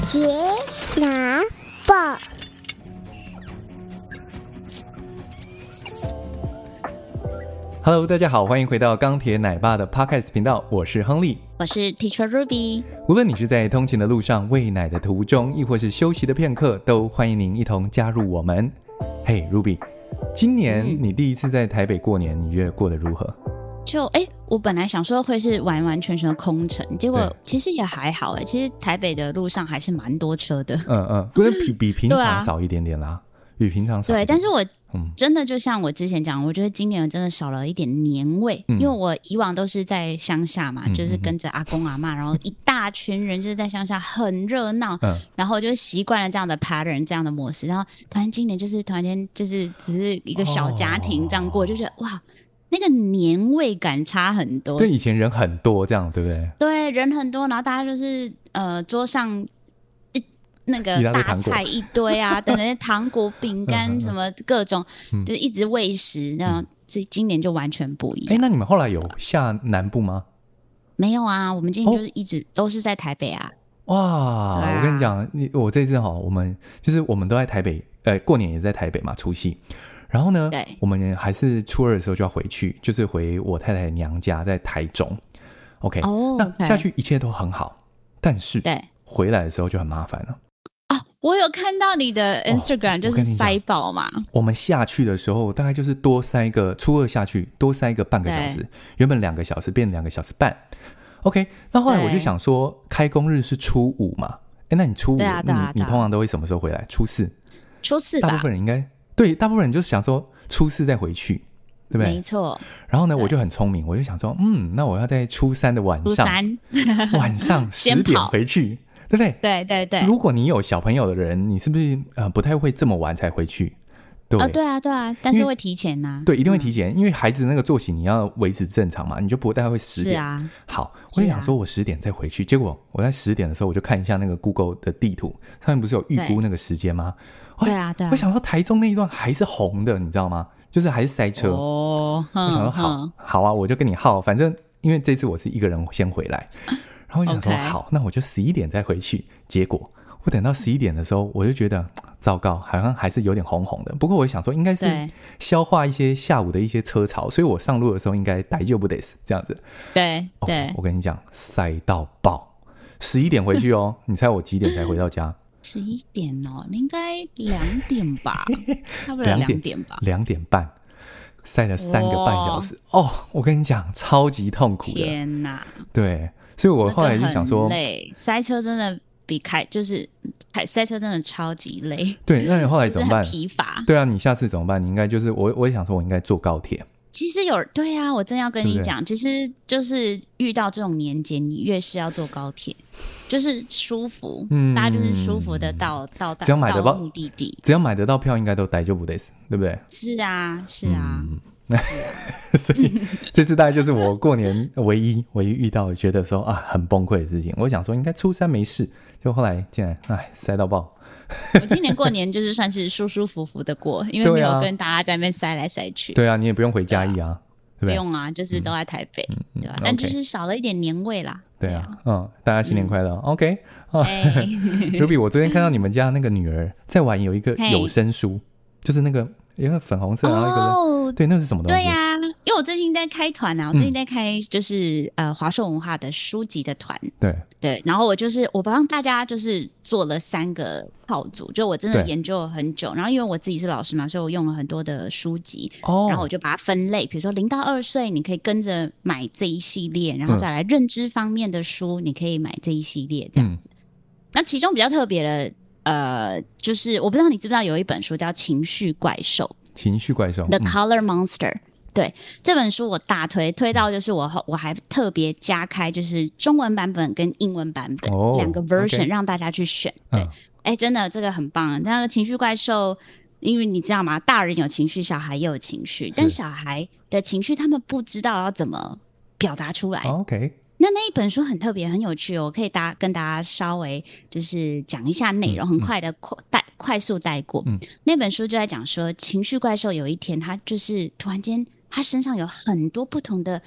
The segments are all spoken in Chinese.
杰拿报，Hello，大家好，欢迎回到钢铁奶爸的 Podcast 频道，我是亨利，我是 Teacher Ruby。无论你是在通勤的路上、喂奶的途中，亦或是休息的片刻，都欢迎您一同加入我们。嘿，Ruby，今年你第一次在台北过年，你觉得过得如何？就哎，我本来想说会是完完全全的空城，结果其实也还好哎。其实台北的路上还是蛮多车的。嗯嗯，比比平常少一点点啦，啊、比平常少。对，但是我真的就像我之前讲，我觉得今年真的少了一点年味，嗯、因为我以往都是在乡下嘛，嗯、就是跟着阿公阿妈，然后一大群人就是在乡下很热闹，嗯、然后就习惯了这样的 pattern 这样的模式，然后突然今年就是突然间就是只是一个小家庭这样过，哦、就觉得哇。那个年味感差很多，对，以前人很多，这样对不对？对，人很多，然后大家就是呃，桌上一那个大菜一堆啊，等那些糖果、饼干 什么各种，嗯、就一直喂食。然后这今年就完全不一样。哎，那你们后来有下南部吗？没有啊，我们今年就是一直都是在台北啊。哦、哇，啊、我跟你讲，你我这次哈，我们就是我们都在台北，呃，过年也在台北嘛，除夕。然后呢，我们还是初二的时候就要回去，就是回我太太娘家在台中。OK，哦，那下去一切都很好，但是对回来的时候就很麻烦了。哦，我有看到你的 Instagram，哦，就是塞爆嘛。我们下去的时候大概就是多塞一个初二下去多塞一个半个小时，原本两个小时变两个小时半。OK，那后来我就想说，开工日是初五嘛？哎，那你初五，你你通常都会什么时候回来？初四，初四，大部分人应该。对，大部分人就想说初四再回去，对不对？没错。然后呢，我就很聪明，我就想说，嗯，那我要在初三的晚上，晚上十点回去，对不对？对对对。如果你有小朋友的人，你是不是呃不太会这么晚才回去？对，对啊，对啊。但是会提前呐。对，一定会提前，因为孩子那个作息你要维持正常嘛，你就不太会十点。是啊。好，我就想说我十点再回去，结果我在十点的时候，我就看一下那个 Google 的地图，上面不是有预估那个时间吗？对啊，对啊，我想说台中那一段还是红的，你知道吗？就是还是塞车。哦，我想说好，好啊，我就跟你耗。反正因为这次我是一个人先回来，然后我想说好，那我就十一点再回去。结果我等到十一点的时候，我就觉得 糟糕，好像还是有点红红的。不过我想说，应该是消化一些下午的一些车潮，所以我上路的时候应该逮就不得死这样子。对对，我跟你讲，塞到爆。十一点回去哦，你猜我几点才回到家？十一点哦，应该两点吧，差不多两点吧，两点半，塞了三个半小时哦，哦，我跟你讲，超级痛苦的，天哪！对，所以我后来就想说，累，塞车真的比开就是开赛车真的超级累。对，那你 后来怎么办？疲乏。对啊，你下次怎么办？你应该就是我，我也想说，我应该坐高铁。其实有对啊，我正要跟你讲，对对，其实就是遇到这种年节，你越是要坐高铁，就是舒服，嗯，大家就是舒服的到到达到目的地，只要买得到票，应该都待就不得死，对不对？是啊，是啊，嗯、所以这次大概就是我过年唯一唯一遇到觉得说啊很崩溃的事情。我想说应该初三没事，就后来竟然哎塞到爆。我今年过年就是算是舒舒服服的过，因为没有跟大家在那边塞来塞去。对啊，你也不用回嘉义啊，不用啊，就是都在台北，对吧？但就是少了一点年味啦。对啊，嗯，大家新年快乐，OK。Ruby，我昨天看到你们家那个女儿在玩有一个有声书，就是那个一个粉红色，然后一个对，那是什么东西？对呀。因为我最近在开团啊，我最近在开就是、嗯、呃华硕文化的书籍的团，对对，然后我就是我帮大家就是做了三个套组，就我真的研究了很久，然后因为我自己是老师嘛，所以我用了很多的书籍，哦、然后我就把它分类，比如说零到二岁你可以跟着买这一系列，然后再来认知方面的书，你可以买这一系列这样子。嗯、那其中比较特别的，呃，就是我不知道你知不知道有一本书叫《情绪怪兽》，情绪怪兽，《The Color Monster》。对这本书我大推，推到就是我我还特别加开就是中文版本跟英文版本、oh, 两个 version 让大家去选。对，哎、uh.，真的这个很棒。那个情绪怪兽，因为你知道吗？大人有情绪，小孩也有情绪，但小孩的情绪他们不知道要怎么表达出来。Oh, OK，那那一本书很特别，很有趣，哦我可以大跟大家稍微就是讲一下内容，很快的快带快速带过。嗯，那本书就在讲说，情绪怪兽有一天他就是突然间。他身上有很多不同的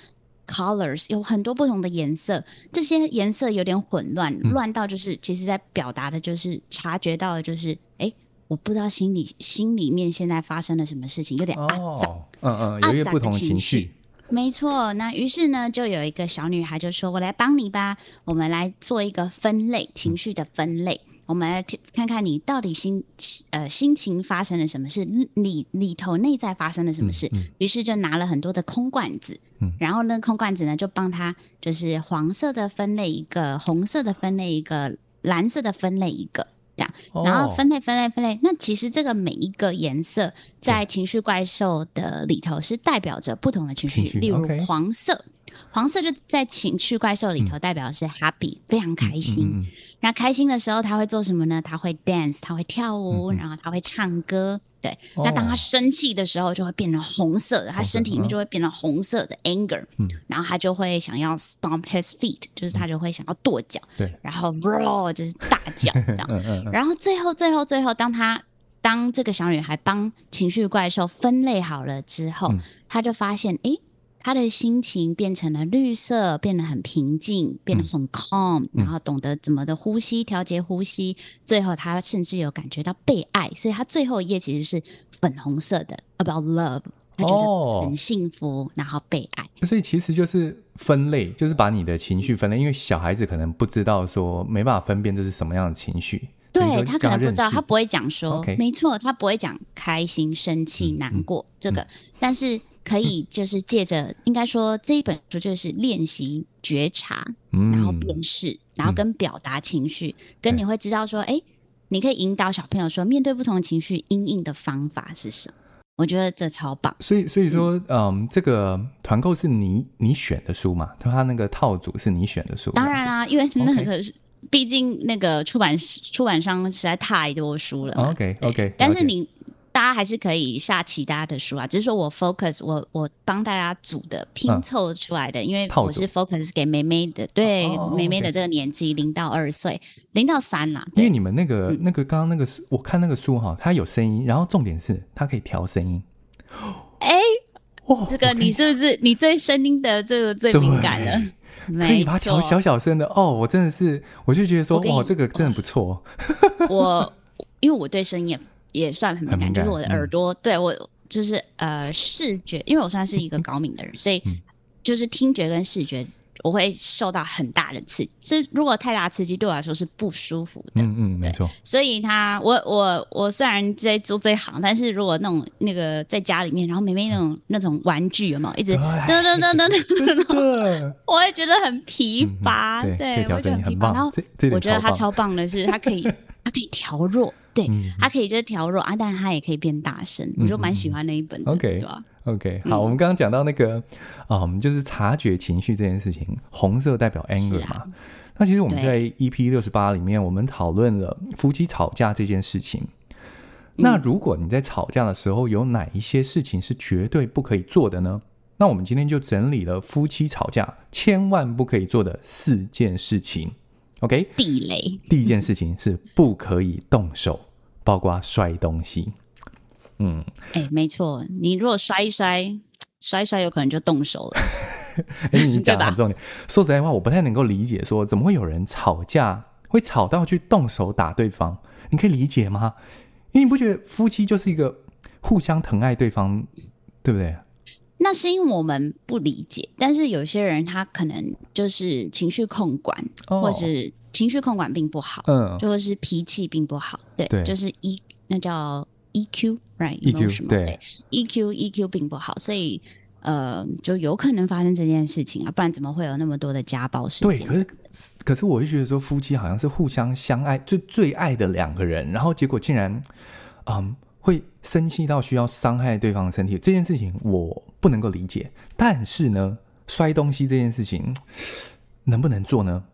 colors，有很多不同的颜色，这些颜色有点混乱，乱到就是其实在表达的就是察觉到的就是，哎，我不知道心里心里面现在发生了什么事情，有点阿杂，嗯嗯，有一个不同的情绪。没错，那于是呢，就有一个小女孩就说：“我来帮你吧，我们来做一个分类，情绪的分类。我们来看看你到底心呃心情发生了什么事，里里头内在发生了什么事。嗯嗯”于是就拿了很多的空罐子，嗯、然后呢，空罐子呢就帮他就是黄色的分类一个，红色的分类一个，蓝色的分类一个。这样，然后分类分类分类。那其实这个每一个颜色在情绪怪兽的里头是代表着不同的情绪，例如黄色.黄色就在情绪怪兽里头代表的是 happy，、嗯、非常开心。嗯嗯嗯、那开心的时候他会做什么呢？他会 dance，他会跳舞，然后他会唱歌。对，哦、那当他生气的时候，就会变成红色的，他身体里面就会变成红色的 anger，、嗯、然后他就会想要 stomp his feet，就是他就会想要跺脚，对，然后 roar 就是大叫 这样，然后最后最后最后，当他当这个小女孩帮情绪怪兽分类好了之后，嗯、他就发现，哎。他的心情变成了绿色，变得很平静，变得很 calm，、嗯、然后懂得怎么的呼吸，调节呼吸。最后，他甚至有感觉到被爱，所以他最后一页其实是粉红色的，about love。他觉得很幸福，哦、然后被爱。所以其实就是分类，就是把你的情绪分类，因为小孩子可能不知道说，没办法分辨这是什么样的情绪。对，他可能不知道，他不会讲说.没错，他不会讲开心、生气、难过、嗯、这个，嗯、但是可以就是借着，嗯、应该说这一本书就是练习觉察，嗯、然后辨识，然后跟表达情绪，嗯、跟你会知道说，哎，你可以引导小朋友说，面对不同的情绪，应应的方法是什么？我觉得这超棒。所以，所以说，嗯，嗯，这个团购是你你选的书嘛？他那个套组是你选的书？当然啦，因为那个.毕竟那个出版出版商实在太多书了。OK OK，但是你大家还是可以下其他的书啊。只是说我 focus 我我帮大家组的拼凑出来的，因为我是 focus 给妹妹的，对妹妹的这个年纪零到二岁，零到三啦。因为你们那个那个刚刚那个我看那个书哈，它有声音，然后重点是它可以调声音。哎，哇，这个你是不是你对声音的这个最敏感了？可以把它调小小声的哦，我真的是，我就觉得说，哇，这个真的不错。我因为我对声音也也算很敏感，就是我的耳朵，对我就是呃视觉，因为我算是一个高敏的人，所以就是听觉跟视觉。我会受到很大的刺激，是如果太大刺激对我来说是不舒服的。嗯嗯，没错。所以他，我我我虽然在做这行，但是如果那种那个在家里面，然后妹妹那种那种玩具有没有一直 噔噔噔噔噔，我会觉得很疲乏。对，我觉得很疲乏。然后我觉得他超棒的是，他可以他可以调弱，对，他可以就是调弱啊，但是他也可以变大声。我就蛮喜欢那一本的。OK，对吧？OK，好，嗯、我们刚刚讲到那个，嗯，就是察觉情绪这件事情，红色代表 anger 嘛。啊、那其实我们在 EP 六十八里面，我们讨论了夫妻吵架这件事情。嗯、那如果你在吵架的时候，有哪一些事情是绝对不可以做的呢？那我们今天就整理了夫妻吵架千万不可以做的四件事情。OK，地雷。第一件事情是不可以动手，包括摔东西。嗯，哎、欸，没错，你如果摔一摔，摔一摔，有可能就动手了。哎，你讲的很重点。说实在话，我不太能够理解，说怎么会有人吵架会吵到去动手打对方？你可以理解吗？因为你不觉得夫妻就是一个互相疼爱对方，对不对？那是因为我们不理解，但是有些人他可能就是情绪控管，哦、或者情绪控管并不好，嗯，就是脾气并不好，对，对就是一那叫。EQ right，EQ 对，EQ EQ 并不好，所以呃，就有可能发生这件事情啊，不然怎么会有那么多的家暴事件？对，可是可是我就觉得说，夫妻好像是互相相爱，最最爱的两个人，然后结果竟然嗯会生气到需要伤害对方的身体，这件事情我不能够理解。但是呢，摔东西这件事情 能不能做呢？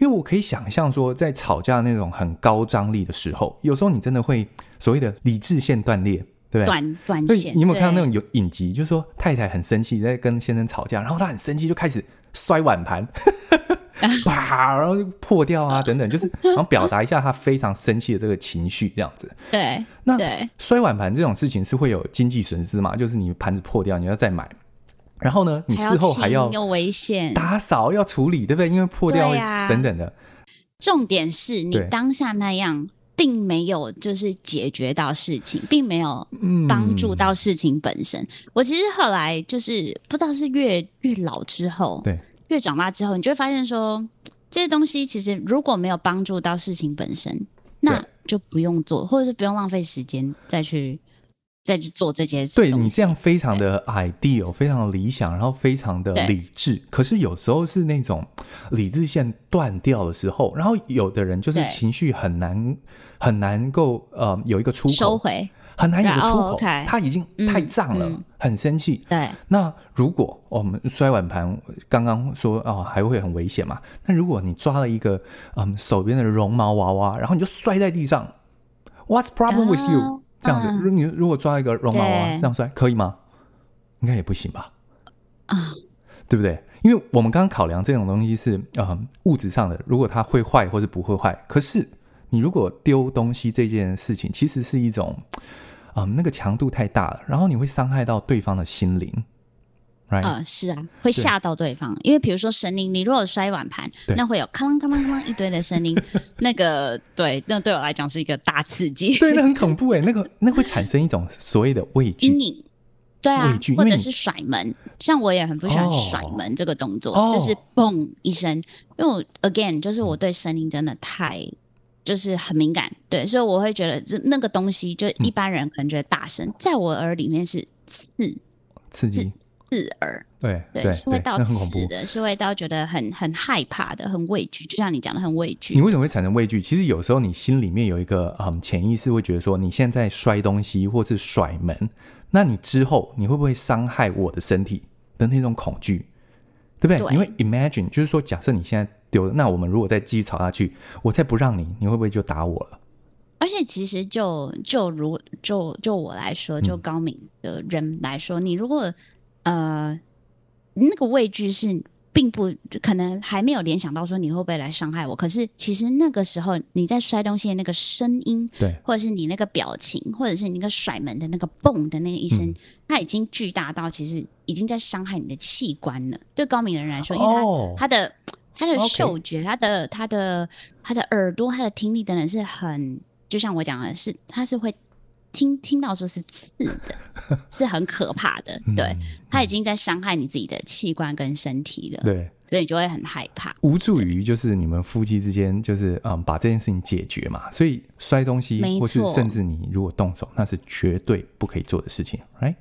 因为我可以想象说，在吵架那种很高张力的时候，有时候你真的会所谓的理智线断裂，对不对？断断线。你有没有看到那种有影集，就是说太太很生气在跟先生吵架，然后他很生气就开始摔碗盘，啪，然后就破掉啊等等，就是然后表达一下他非常生气的这个情绪，这样子。对，那摔碗盘这种事情是会有经济损失嘛？就是你盘子破掉，你要再买。然后呢，你事后还要有危险，打扫要处理，对不对？因为破掉等等的。啊、重点是你当下那样，并没有就是解决到事情，并没有帮助到事情本身。嗯、我其实后来就是不知道是越越老之后，对，越长大之后，你就会发现说，这些东西其实如果没有帮助到事情本身，那就不用做，或者是不用浪费时间再去。再去做这些事，对你这样非常的 ideal，非常的理想，然后非常的理智。可是有时候是那种理智线断掉的时候，然后有的人就是情绪很难很难够呃有一个出口收回，很难有个出口，他已经太胀了，嗯嗯、很生气。对，那如果我们摔碗盘，刚刚说哦还会很危险嘛？那如果你抓了一个嗯手边的绒毛娃娃，然后你就摔在地上，What's problem with you？、Uh 这样子，如你如果抓一个绒毛娃娃，这样摔可以吗？应该也不行吧？啊，对不对？因为我们刚刚考量这种东西是呃物质上的，如果它会坏或是不会坏。可是你如果丢东西这件事情，其实是一种啊、呃、那个强度太大了，然后你会伤害到对方的心灵。啊 Right?、呃，是啊，会吓到对方，对因为比如说神灵，你如果摔碗盘，那会有哐啷哐啷哐啷一堆的声音，那个对，那对我来讲是一个大刺激，对，那很恐怖哎，那个那会产生一种所谓的畏惧阴影，对啊，畏惧或者是甩门，像我也很不喜欢甩门这个动作，哦、就是嘣一声，因为我 again 就是我对声音真的太就是很敏感，对，所以我会觉得这那个东西，就一般人可能觉得大声，嗯、在我耳里面是刺刺激。刺耳，对对，是会到刺的，是会到觉得很很害怕的，很畏惧。就像你讲的，很畏惧。你为什么会产生畏惧？其实有时候你心里面有一个嗯潜意识，会觉得说你现在摔东西或是甩门，那你之后你会不会伤害我的身体的那种恐惧，对不对？对，你会 imagine，就是说，假设你现在丢了，那我们如果再继续吵下去，我再不让你，你会不会就打我了？而且其实就就如就就我来说，就高敏的人来说，嗯、你如果呃，那个畏惧是并不可能还没有联想到说你会不会来伤害我，可是其实那个时候你在摔东西的那个声音，对，或者是你那个表情，或者是你那个甩门的那个嘣的那个一声，嗯、它已经巨大到其实已经在伤害你的器官了。对高敏的人来说，因为他、哦、他的他的嗅觉、他的他的他的耳朵、他的听力等等是很，就像我讲的是，他是会。听听到说是刺的，是很可怕的。对，他已经在伤害你自己的器官跟身体了。对，所以你就会很害怕。无助于就是你们夫妻之间，就是嗯，把这件事情解决嘛。所以摔东西，或是甚至你如果动手，那是绝对不可以做的事情，right？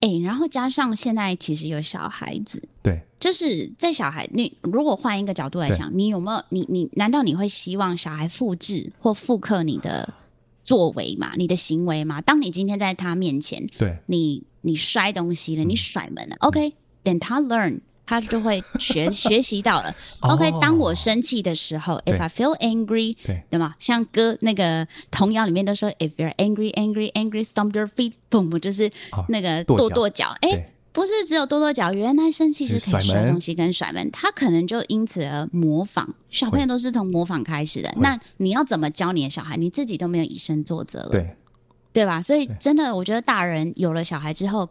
哎，然后加上现在其实有小孩子，对，就是在小孩，你如果换一个角度来想，你有没有你你难道你会希望小孩复制或复刻你的？作为嘛，你的行为嘛，当你今天在他面前，对，你你摔东西了，你甩门了，OK，等他 learn，他就会学 学习到了。OK，当我生气的时候，If I feel angry，对，对吗？像歌那个童谣里面都说，If you're angry, angry, angry, stomp your feet，boom，就是那个跺跺脚，哎。不是只有跺跺脚，原来生气是可以摔东西跟甩门，他可能就因此而模仿。小朋友都是从模仿开始的。那你要怎么教你的小孩？你自己都没有以身作则了，对对吧？所以真的，我觉得大人有了小孩之后，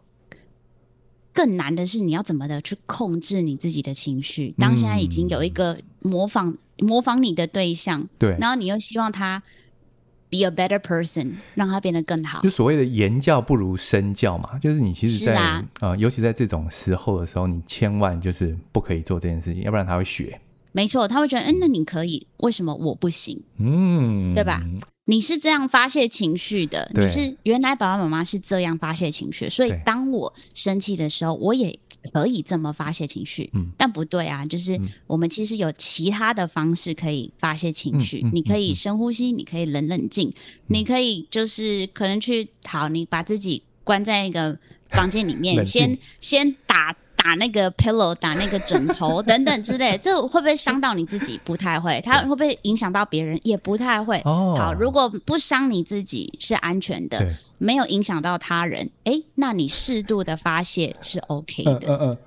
更难的是你要怎么的去控制你自己的情绪。当现在已经有一个模仿、嗯、模仿你的对象，对，然后你又希望他。Be a better person，让他变得更好。就所谓的言教不如身教嘛，就是你其实在，在啊、呃，尤其在这种时候的时候，你千万就是不可以做这件事情，要不然他会学。没错，他会觉得，嗯，那你可以，为什么我不行？嗯，对吧？你是这样发泄情绪的，你是原来爸爸妈妈是这样发泄情绪，所以当我生气的时候，我也。可以这么发泄情绪，嗯，但不对啊，就是我们其实有其他的方式可以发泄情绪。嗯、你可以深呼吸，嗯、你可以冷冷静，嗯、你可以就是可能去好，你把自己关在一个房间里面，静先先打。那个 pillow，打那个枕头等等之类，这会不会伤到你自己？不太会。它会不会影响到别人？也不太会。哦，好，如果不伤你自己是安全的，对没有影响到他人，哎，那你适度的发泄是 OK 的。嗯嗯。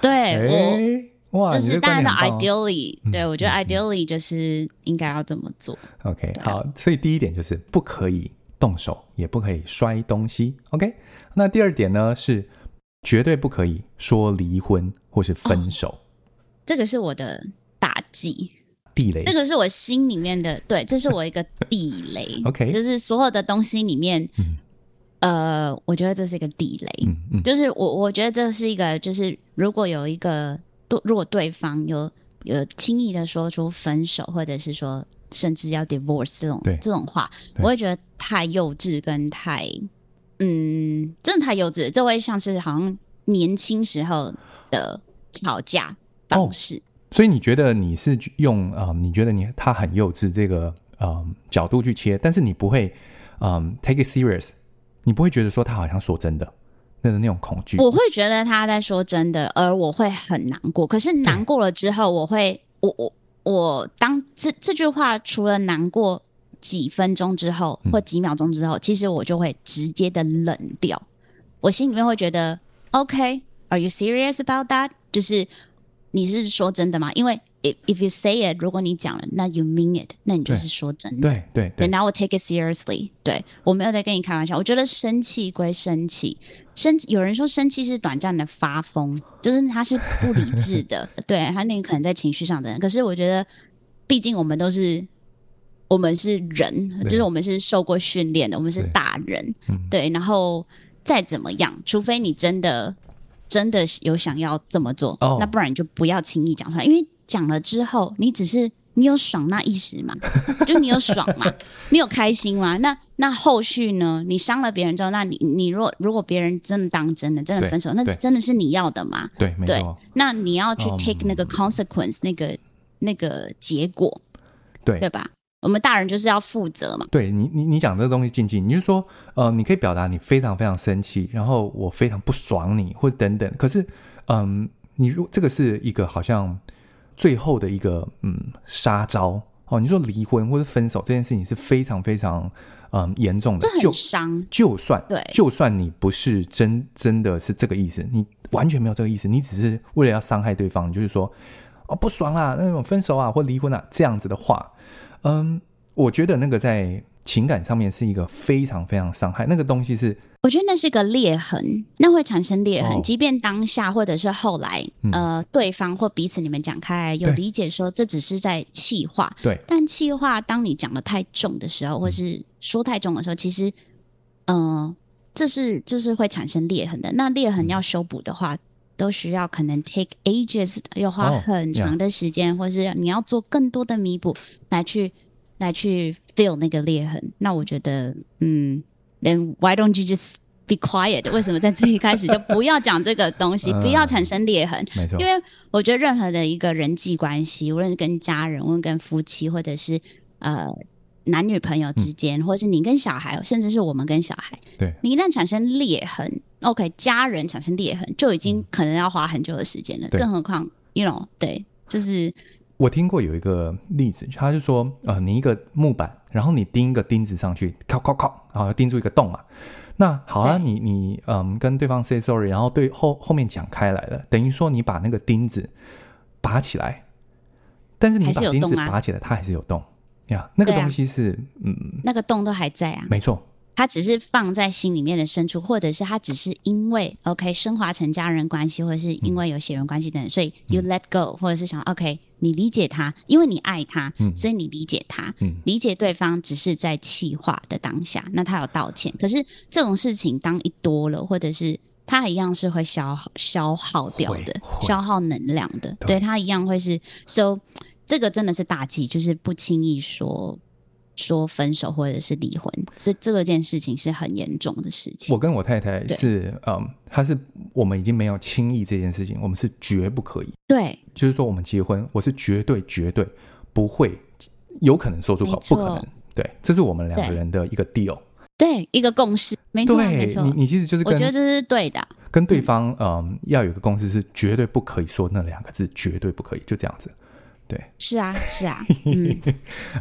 对，我哇，这是大家的 ideally，对我觉得 ideally 就是应该要这么做。OK，好，所以第一点就是不可以动手，也不可以摔东西。OK，那第二点呢是。绝对不可以说离婚或是分手。哦，这个是我的大忌。地雷，这个是我心里面的，对，这是我一个地雷。OK，就是所有的东西里面，嗯、呃，我觉得这是一个地雷。嗯嗯，就是我我觉得这是一个，就是如果有一个对，如果对方有有轻易的说出分手，或者是说甚至要 divorce 这种这种话，我会觉得太幼稚跟太，嗯，真的太幼稚。这会像是好像年轻时候的吵架方式。Oh. 所以你觉得你是用啊、呃？你觉得你他很幼稚这个呃角度去切，但是你不会嗯、呃、take it serious，你不会觉得说他好像说真的，那个那种恐惧。我会觉得他在说真的，而我会很难过。可是难过了之后，我会我我我当这这句话除了难过几分钟之后或几秒钟之后，嗯、其实我就会直接的冷掉。我心里面会觉得，OK，Are you serious about that？就是。你是说真的吗？因为 if if you say it，如果你讲了，那 you mean it，那你就是说真的。对对对。然后我 take it seriously。对，我没有在跟你开玩笑。我觉得生气归生气，生有人说生气是短暂的发疯，就是他是不理智的。对，他那个可能在情绪上的人。可是我觉得，毕竟我们都是我们是人，就是我们是受过训练的，我们是大人。对，然后再怎么样，除非你真的。真的有想要这么做，oh. 那不然你就不要轻易讲出来，因为讲了之后，你只是你有爽那一时嘛，就你有爽嘛，你有开心嘛？那那后续呢？你伤了别人之后，那你你若如果别人真的当真的真的分手，那真的是你要的吗？对对，那你要去 take 那个 consequence，、um, 那个那个结果，对对吧？我们大人就是要负责嘛。对你，你你讲这个东西，静静，你就说，呃，你可以表达你非常非常生气，然后我非常不爽你，或者等等。可是，嗯，你如这个是一个好像最后的一个嗯杀招哦。你说离婚或者分手这件事情是非常非常嗯严重的，这很伤。就，就算对，就算你不是真真的是这个意思，你完全没有这个意思，你只是为了要伤害对方，你就是说哦不爽啊，那种分手啊或离婚啊这样子的话。嗯，我觉得那个在情感上面是一个非常非常伤害，那个东西是，我觉得那是个裂痕，那会产生裂痕。哦、即便当下或者是后来，嗯、呃，对方或彼此你们讲开有理解说这只是在气话，对，但气话当你讲的太重的时候，或是说太重的时候，其实，嗯、呃，这是这是会产生裂痕的。那裂痕要修补的话。嗯都需要可能 take ages，要花很长的时间，oh. 或是你要做更多的弥补来去来去 fill 那个裂痕。那我觉得，嗯，then why don't you just be quiet？为什么在这一开始就不要讲这个东西，不要产生裂痕？没错，因为我觉得任何的一个人际关系，无论跟家人，无论跟夫妻，或者是呃。男女朋友之间，或是你跟小孩，甚至是我们跟小孩，对，你一旦产生裂痕，OK，家人产生裂痕，就已经可能要花很久的时间了。更何况，you know，对，就是我听过有一个例子，他就说，呃，你一个木板，然后你钉一个钉子上去，敲敲敲，然后钉住一个洞嘛。那好啊，你你嗯跟对方 say sorry，然后对后后面讲开来了，等于说你把那个钉子拔起来，但是你把钉子拔起来，它还是有洞。呀那个东西是，啊、嗯，那个洞都还在啊，没错，它只是放在心里面的深处，或者是他只是因为 OK 升华成家人关系，或者是因为有血缘关系等所以 you let go，或者是想 OK 你理解他，因为你爱他，嗯、所以你理解他，嗯、理解对方只是在气话的当下，那他有道歉，可是这种事情当一多了，或者是他一样是会消耗消耗掉的，消耗能量的，对，对他一样会是 so。这个真的是大忌，就是不轻易说说分手或者是离婚，这这个件事情是很严重的事情。我跟我太太是，嗯，她是我们已经没有轻易这件事情，我们是绝不可以。对，就是说我们结婚，我是绝对绝对不会有可能说出口，不可能。对，这是我们两个人的一个 deal，对，一个共识。没错，对没错。你你其实就是跟，我觉得这是对的。跟对方嗯，要有一个共识，是绝对不可以说那两个字，绝对不可以，就这样子。对，是啊，是啊，嗯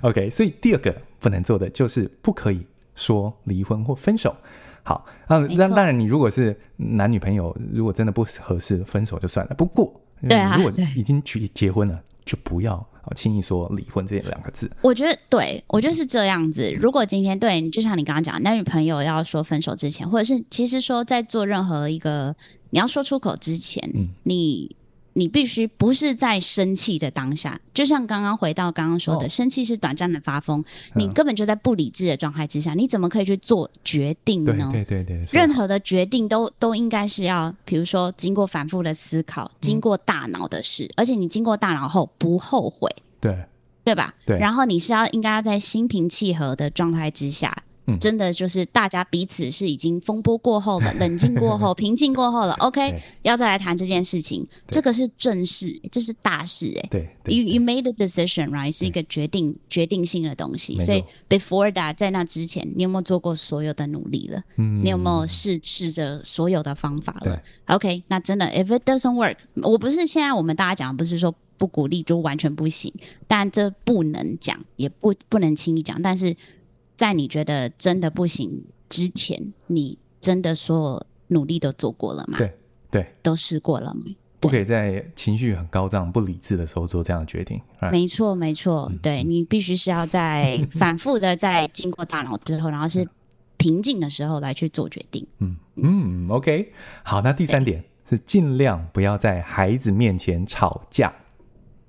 ，OK，所以第二个不能做的就是不可以说离婚或分手。好，啊，那当然，你如果是男女朋友，如果真的不合适，分手就算了。不过，对啊，如果已经去结婚了，就不要轻易说离婚这两个字。我觉得，对，我觉得是这样子。如果今天对你，就像你刚刚讲，男女朋友要说分手之前，或者是其实说在做任何一个。你要说出口之前，嗯，你。你必须不是在生气的当下，就像刚刚回到刚刚说的，哦、生气是短暂的发疯，你根本就在不理智的状态之下，你怎么可以去做决定呢？对对对对，任何的决定都都应该是要，比如说经过反复的思考，经过大脑的事，嗯、而且你经过大脑后不后悔，对对吧？对，然后你是要应该要在心平气和的状态之下。嗯、真的就是大家彼此是已经风波过后了，冷静过后，平静过后了。OK，要再来谈这件事情，这个是正事，这是大事哎。对，You you made a decision, right？是一个决定决定性的东西。所以 before that，在那之前，你有没有做过所有的努力了？嗯，你有没有试试着所有的方法了？OK，那真的，if it doesn't work，我不是现在我们大家讲，不是说不鼓励就完全不行，但这不能讲，也不不能轻易讲，但是。在你觉得真的不行之前，你真的所有努力都做过了吗？对对，都试过了吗？不可以在情绪很高涨、不理智的时候做这样的决定。没错，没错，嗯、对你必须是要在 反复的在经过大脑之后，然后是平静的时候来去做决定。嗯嗯，OK，好，那第三点是尽量不要在孩子面前吵架。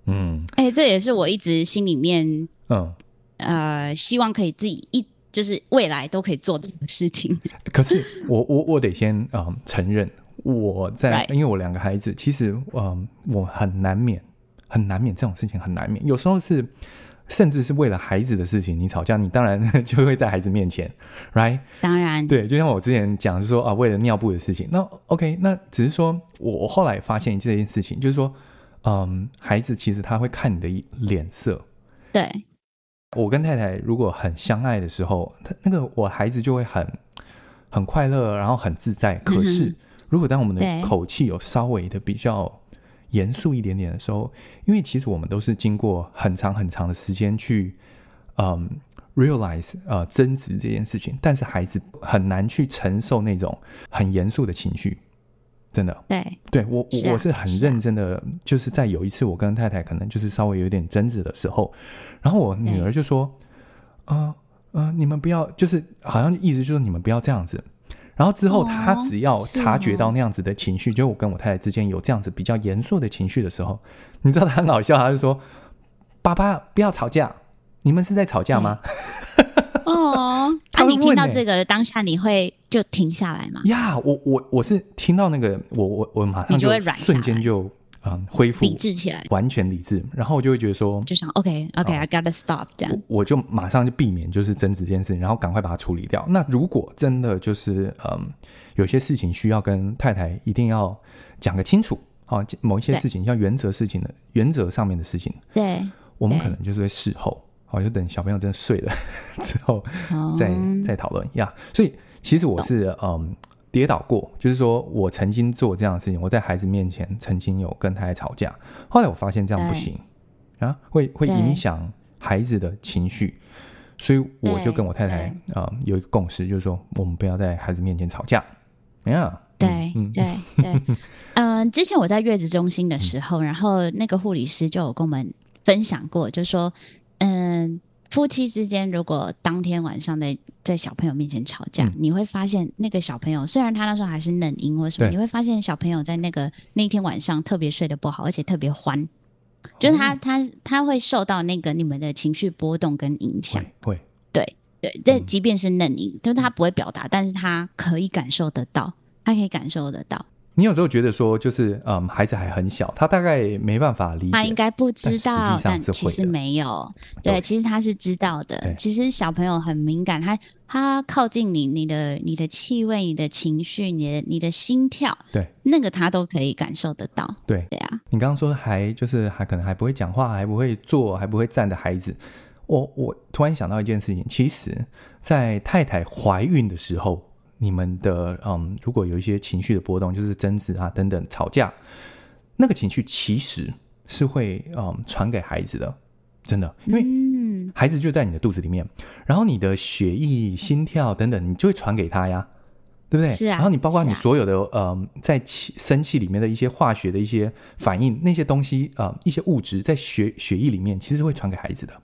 嗯，哎、欸，这也是我一直心里面嗯。呃，希望可以自己一就是未来都可以做的事情。可是我我我得先嗯、呃、承认，我在 Right. 因为我两个孩子，其实嗯、呃、我很难免很难免这种事情很难免。有时候是甚至是为了孩子的事情，你吵架，你当然 就会在孩子面前，right？当然，对，就像我之前讲是说啊，为了尿布的事情，那 OK，那只是说我我后来发现这件事情，就是说嗯，孩子其实他会看你的脸色，对。我跟太太如果很相爱的时候，他那个我孩子就会很很快乐，然后很自在。可是如果当我们的口气有稍微的比较严肃一点点的时候，因为其实我们都是经过很长很长的时间去嗯 realize 呃争执这件事情，但是孩子很难去承受那种很严肃的情绪。真的，对，对我我我是很认真的，就是在有一次我跟太太可能就是稍微有点争执的时候，然后我女儿就说：“嗯嗯，你们不要，就是好像意思就是你们不要这样子。”然后之后她只要察觉到那样子的情绪，就我跟我太太之间有这样子比较严肃的情绪的时候，你知道她很好笑，她就说：“爸爸不要吵架，你们是在吵架吗？” 你听到这个的当下，你会就停下来吗？呀，我我我是听到那个，我我我马上就会软瞬间就嗯恢复理智起来，完全理智，然后我就会觉得说，就想 OK OK，I gotta stop 这样，我就马上就避免就是争执这件事，然后赶快把它处理掉。那如果真的就是嗯有些事情需要跟太太一定要讲个清楚啊，某一些事情像原则事情的原则上面的事情，对，我们可能就是会事后。好，就等小朋友真的睡了 之后再，再再讨论呀。所以其实我是嗯跌倒过，就是说我曾经做这样的事情，我在孩子面前曾经有跟太太吵架，后来我发现这样不行啊，会会影响孩子的情绪，所以我就跟我太太啊、嗯、有一个共识，就是说我们不要在孩子面前吵架。呀，对对对，嗯，之前我在月子中心的时候，然后那个护理师就有跟我们分享过，就是说。嗯，夫妻之间如果当天晚上在在小朋友面前吵架，嗯、你会发现那个小朋友虽然他那时候还是嫩婴或什么，你会发现小朋友在那个那天晚上特别睡得不好，而且特别欢，就是他、哦、他他会受到那个你们的情绪波动跟影响。会，对对，这即便是嫩婴，嗯、就是他不会表达，但是他可以感受得到，他可以感受得到。你有时候觉得说，就是嗯，孩子还很小，他大概没办法理解，他应该不知道，但其实没有，对，对。其实他是知道的。其实小朋友很敏感，他他靠近你，你的你的气味、你的情绪、你的你的心跳，对，那个他都可以感受得到。对。对啊，你刚刚说还就是还可能还不会讲话，还不会坐，还不会站的孩子，我我突然想到一件事情，其实，在太太怀孕的时候。你们的嗯，如果有一些情绪的波动，就是争执啊等等，吵架，那个情绪其实是会嗯传给孩子的，真的，因为孩子就在你的肚子里面，然后你的血液、心跳等等，你就会传给他呀，对不对？是啊。然后你包括你所有的嗯，在气生气里面的一些化学的一些反应，那些东西啊、嗯，一些物质在血血液里面，其实会传给孩子的。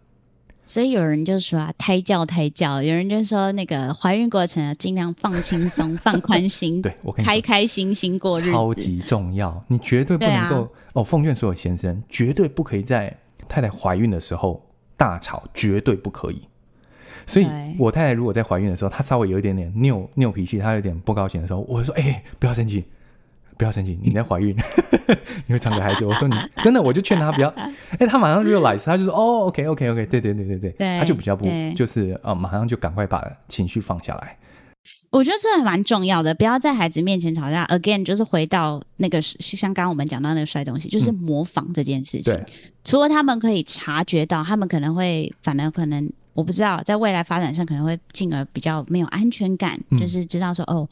所以有人就说啊，胎教胎教，有人就说那个怀孕过程尽量放轻松、放宽心，对我开开心心过日子，超级重要。你绝对不能够、啊、哦，奉劝所有先生，绝对不可以在太太怀孕的时候大吵，绝对不可以。所以，我太太如果在怀孕的时候，她稍微有一点点拗拗脾气，她有点不高兴的时候，我会说：“哎、欸，不要生气，不要生气，你在怀孕，你会传给孩子。”我说：“你真的，我就劝他不要。欸”哎，他马上 realize，他就说：“哦，OK，OK，OK，、对对对对对。对”她就比较不，就是呃，马上就赶快把情绪放下来。我觉得这还蛮重要的，不要在孩子面前吵架。Again，就是回到那个像刚刚我们讲到那个摔东西，就是模仿这件事情。嗯、除了他们可以察觉到，他们可能会，反而可能。我不知道，在未来发展上可能会进而比较没有安全感，嗯、就是知道说哦，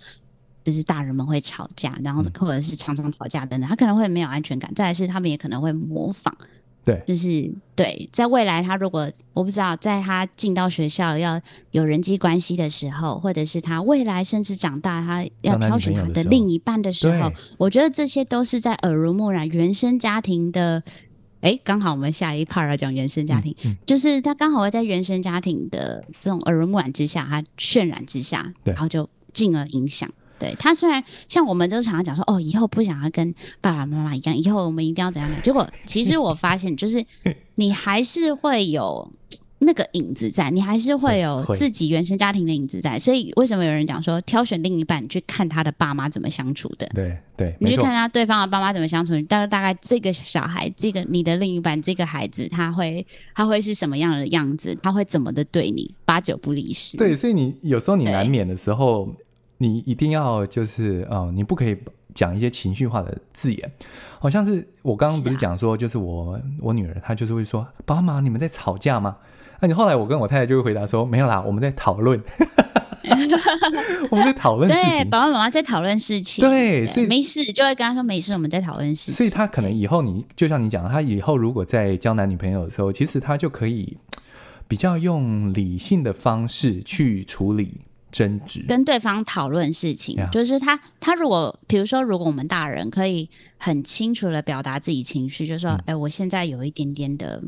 就是大人们会吵架，然后或者是常常吵架等等，他可能会没有安全感。再来是他们也可能会模仿，对，就是对，在未来他如果我不知道，在他进到学校要有人际关系的时候，或者是他未来甚至长大他要挑选他的另一半的时候，我觉得这些都是在耳濡目染原生家庭的。哎，刚好我们下一 part 要讲原生家庭，嗯嗯、就是他刚好会在原生家庭的这种耳濡目染之下，他渲染之下，然后就进而影响。对，他虽然像我们都常常讲说，哦，以后不想要跟爸爸妈妈一样，以后我们一定要怎样的。结果其实我发现，就是你还是会有。那个影子在，你还是会有自己原生家庭的影子在，所以为什么有人讲说挑选另一半，你去看他的爸妈怎么相处的？对对，你去看他对方的爸妈怎么相处，大概大概这个小孩，这个你的另一半，这个孩子他会他会是什么样的样子？他会怎么的对你？八九不离十。对，所以你有时候你难免的时候，对你一定要就是哦，你不可以讲一些情绪化的字眼，好像是我刚刚不是讲说，就是我、啊、我女儿她就是会说，爸妈你们在吵架吗？那你后来，我跟我太太就会回答说：“没有啦，我们在讨论，我们在讨论事情。对，爸爸妈妈在讨论事情。对，所以没事就会跟他说没事，我们在讨论事情。所以他可能以后你就像你讲，他以后如果在交男女朋友的时候，其实他就可以比较用理性的方式去处理争执，跟对方讨论事情。就是他他如果比如说，如果我们大人可以很清楚的表达自己情绪，就是说，哎、嗯，我现在有一点点的。”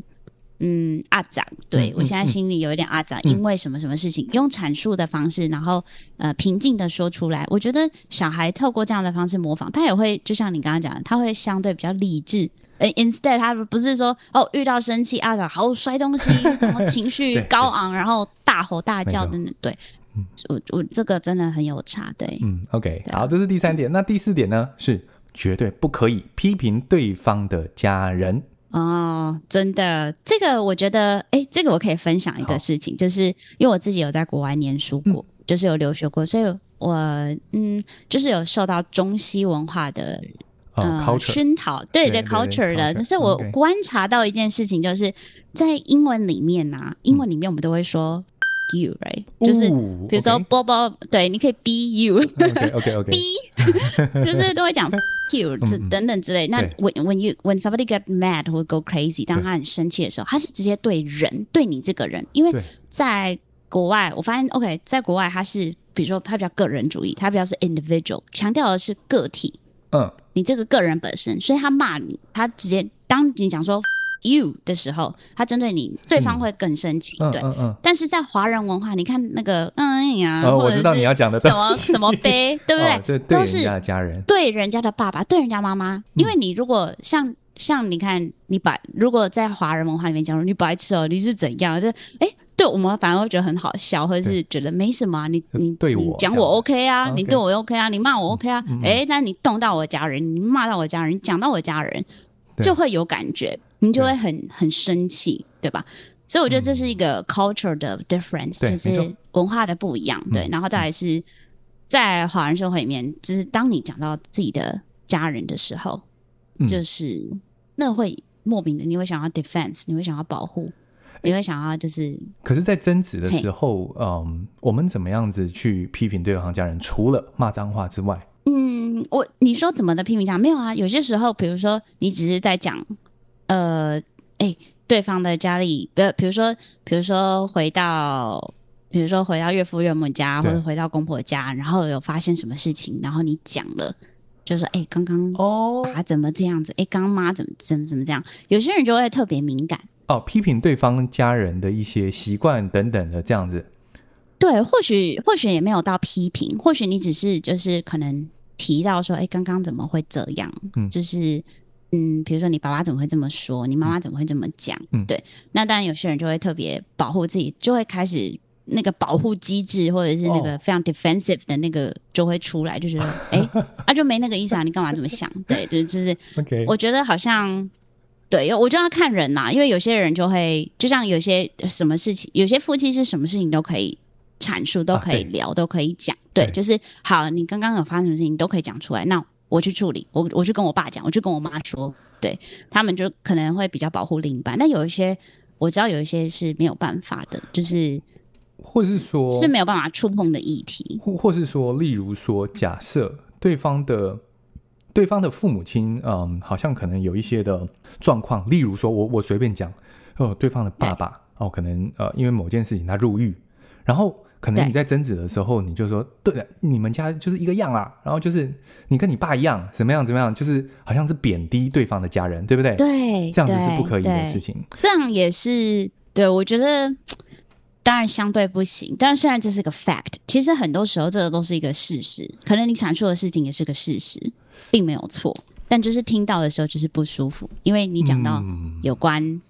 嗯，阿长，对、嗯、我现在心里有一点阿长，嗯、因为什么什么事情，嗯、用阐述的方式，然后呃平静的说出来。我觉得小孩透过这样的方式模仿，他也会就像你刚刚讲的，他会相对比较理智。呃，instead 他不是说哦遇到生气阿长好摔东西，然后情绪高昂，然后大吼大叫等等。对，嗯、我我这个真的很有差。对，嗯，OK，对好，这是第三点。那第四点呢？是绝对不可以批评对方的家人。哦，真的，这个我觉得，哎，这个我可以分享一个事情，就是因为我自己有在国外念书过，嗯、就是有留学过，所以我嗯，就是有受到中西文化的呃熏陶，对对，culture 的，所以我观察到一件事情，就是在英文里面呐、啊，英文里面我们都会说。You right，就是比如说波波，对，你可以 be OK，be，就是都会讲 you 等等之类。那 when when you when somebody get mad or go crazy，当他很生气的时候，他是直接对人，对你这个人。因为在国外，我发现 OK，在国外他是比如说他比较个人主义，他比较是 individual，强调的是个体。嗯，你这个个人本身，所以他骂你，他直接当你讲说。You 的时候，他针对你，对方会更生气。对，嗯嗯。但是在华人文化，你看那个，嗯呀，我知道你要讲的什么什么 杯，对不对？对，都是家人，对人家的爸爸，对人家妈妈。因为你如果像像你看，你白，如果在华人文化里面讲，你白痴哦，你是怎样？就哎，对我们反而会觉得很好笑，或者是觉得没什么。你你对我讲我 OK 啊，你对我 OK 啊，你骂我 OK 啊。哎，但你动到我家人，你骂到我家人，你讲到我家人，就会有感觉。你就会很很生气，对吧？所以我觉得这是一个 culture 的 difference，就是文化的不一样。对，然后再来是在华人社会里面，就是当你讲到自己的家人的时候，就是那会莫名的，你会想要 defense，你会想要保护，你会想要就是。可是，在争执的时候，嗯，我们怎么样子去批评对方家人？除了骂脏话之外，嗯，我你说怎么的批评他没有啊？有些时候，比如说你只是在讲。呃，哎、欸，对方的家里，比比如说，比如说回到，比如说回到岳父岳母家，或者回到公婆家，然后有发生什么事情，然后你讲了，就说，哎、欸，刚刚哦，爸怎么这样子？哎、刚妈怎么怎么怎么这样？有些人就会特别敏感，哦，批评对方家人的一些习惯等等的这样子。对，或许或许也没有到批评，或许你只是就是可能提到说，哎，刚刚怎么会这样？嗯，就是嗯，比如说你爸爸怎么会这么说？你妈妈怎么会这么讲？嗯，对。那当然，有些人就会特别保护自己，就会开始那个保护机制，或者是那个非常 defensive 的那个就会出来，就是 哎，啊就没那个意思啊，你干嘛这么想？对，就就是 OK。我觉得好像对，我就要看人呐，因为有些人就会，就像有些什么事情，有些夫妻是什么事情都可以。阐述都可以聊，啊、都可以讲，对，就是好。你刚刚有发生什么事情，你都可以讲出来。那我去处理，我我去跟我爸讲，我去跟我妈说，对他们就可能会比较保护另一半。但有一些我知道，有一些是没有办法的，就是或是说是没有办法触碰的议题，或或是说，例如说，假设对方的对方的父母亲，嗯，好像可能有一些的状况，例如说我我随便讲，哦，对方的爸爸哦，可能呃，因为某件事情他入狱，然后。可能你在争执的时候，你就说对了，你们家就是一个样啦。然后就是你跟你爸一样，怎么样怎么样，就是好像是贬低对方的家人，对不对？对，这样子是不可以的事情。这样也是对，我觉得当然相对不行。但虽然这是个 fact，其实很多时候这个都是一个事实。可能你阐述的事情也是个事实，并没有错。但就是听到的时候就是不舒服，因为你讲到有关嗯。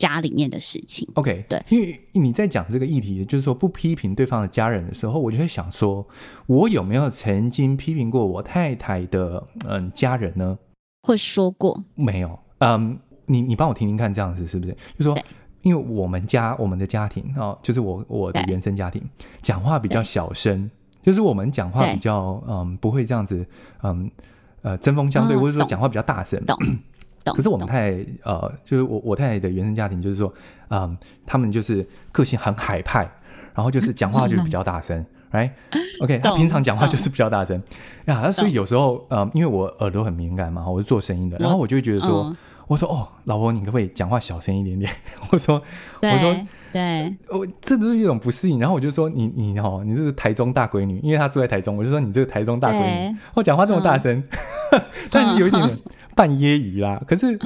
嗯家里面的事情，OK，对，因为你在讲这个议题，就是说不批评对方的家人的时候，我就会想说，我有没有曾经批评过我太太的嗯家人呢？会说过没有？嗯，你你帮我听听看，这样子是不是？就说，因为我们家我们的家庭哦，就是我我的原生家庭，讲话比较小声，就是我们讲话比较嗯不会这样子嗯呃针锋相对，或者说讲话比较大声。可是我们太太呃，就是我我太太的原生家庭，就是说，嗯，他们就是个性很海派，然后就是讲话就是比较大声，right？OK，他平常讲话就是比较大声。呀，所以有时候，嗯，因为我耳朵很敏感嘛，我是做声音的，然后我就会觉得说，我说哦，老婆，你可不可以讲话小声一点点？我说，我说，对，我这就是一种不适应，然后我就说，你你哦，你这是台中大闺女，因为她住在台中，我就说你这个台中大闺女，我讲话这么大声，但是有一点。半揶揄啦，可是，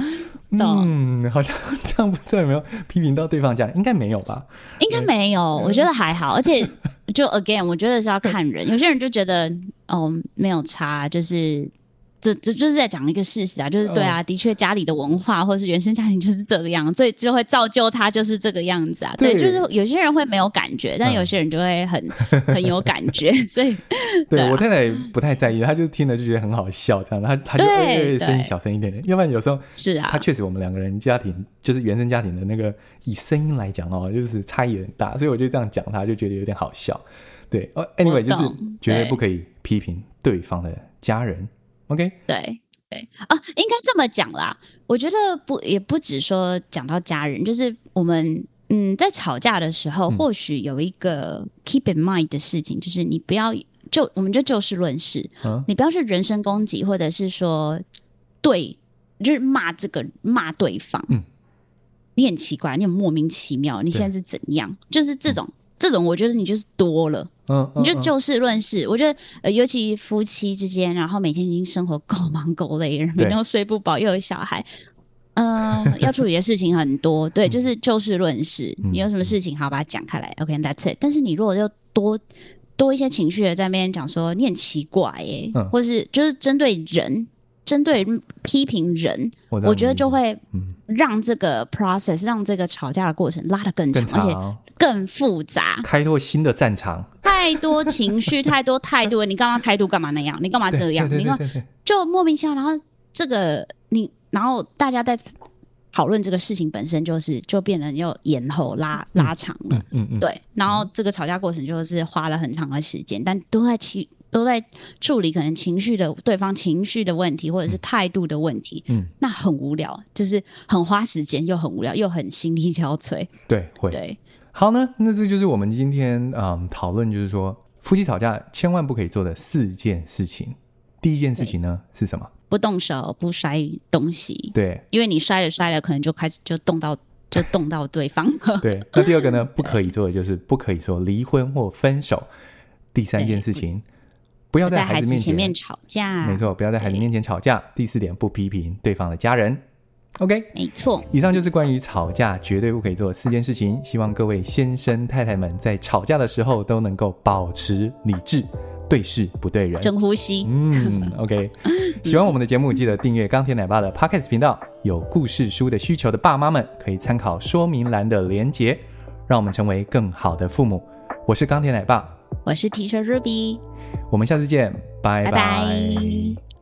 嗯，好像这样不知道有没有批评到对方家，应该没有吧？应该没有，我觉得还好，而且就 again，我觉得是要看人，有些人就觉得哦没有差，就是。这这就是在讲一个事实啊，就是对啊，的确家里的文化或者是原生家庭就是这个样，所以就会造就他就是这个样子啊。对，对就是有些人会没有感觉，但有些人就会很、嗯、很有感觉。所以，对，啊、我太太不太在意，她就听了就觉得很好笑，这样，她她就会声音小声一点点，要不然有时候是啊，她确实我们两个人家庭就是原生家庭的那个以声音来讲哦，就是差异很大，所以我就这样讲，她就觉得有点好笑。对，哦，anyway 就是绝对不可以批评对方的家人。OK，对对啊，应该这么讲啦。我觉得不也不只说讲到家人，就是我们嗯，在吵架的时候，嗯、或许有一个 keep in mind 的事情，就是你不要就我们就就事论事，啊、你不要去人身攻击，或者是说对，就是骂这个骂对方。嗯，你很奇怪，你很莫名其妙，你现在是怎样？就是这种。嗯这种我觉得你就是多了，嗯，你就就事论事。我觉得，呃，尤其夫妻之间，然后每天已经生活够忙够累，每天都睡不饱，又有小孩，嗯、呃，要处理的事情很多。对，就是就事论事。你有什么事情，好把它讲开来。OK，that's it。但是你如果又多多一些情绪的在那边讲说你很奇怪耶，嗯、或是就是针对人。针对批评人，我，我觉得就会让这个 process，、嗯、让这个吵架的过程拉得更长，更长而且更复杂，开拓新的战场。太多情绪，太多态度，你刚刚态度干嘛那样？你干嘛这样？你看，就莫名其妙。然后这个你，然后大家在讨论这个事情本身，就是就变得又延后拉拉长了。嗯嗯，嗯嗯对。然后这个吵架过程就是花了很长的时间，但都在其。都在处理可能情绪的对方情绪的问题，或者是态度的问题。嗯，那很无聊，就是很花时间，又很无聊，又很心力交瘁。对，会。对，好呢，那这就是我们今天嗯讨论，就是说夫妻吵架千万不可以做的四件事情。第一件事情呢是什么？不动手，不摔东西。对，因为你摔了摔了，可能就开始就动到就动到对方。对，那第二个呢，不可以做的就是不可以说离婚或分手。第三件事情。不要在孩子面前，面吵架，没错，不要在孩子面前吵架。第四点，不批评对方的家人。OK，没错。以上就是关于吵架绝对不可以做四件事情，希望各位先生太太们在吵架的时候都能够保持理智，对事不对人，深呼吸。嗯，OK。喜欢我们的节目，记得订阅钢铁奶爸的 Podcast 频道。有故事书的需求的爸妈们，可以参考说明栏的连结，让我们成为更好的父母。我是钢铁奶爸，我是 Teacher Ruby，我们下次见，拜拜。拜拜。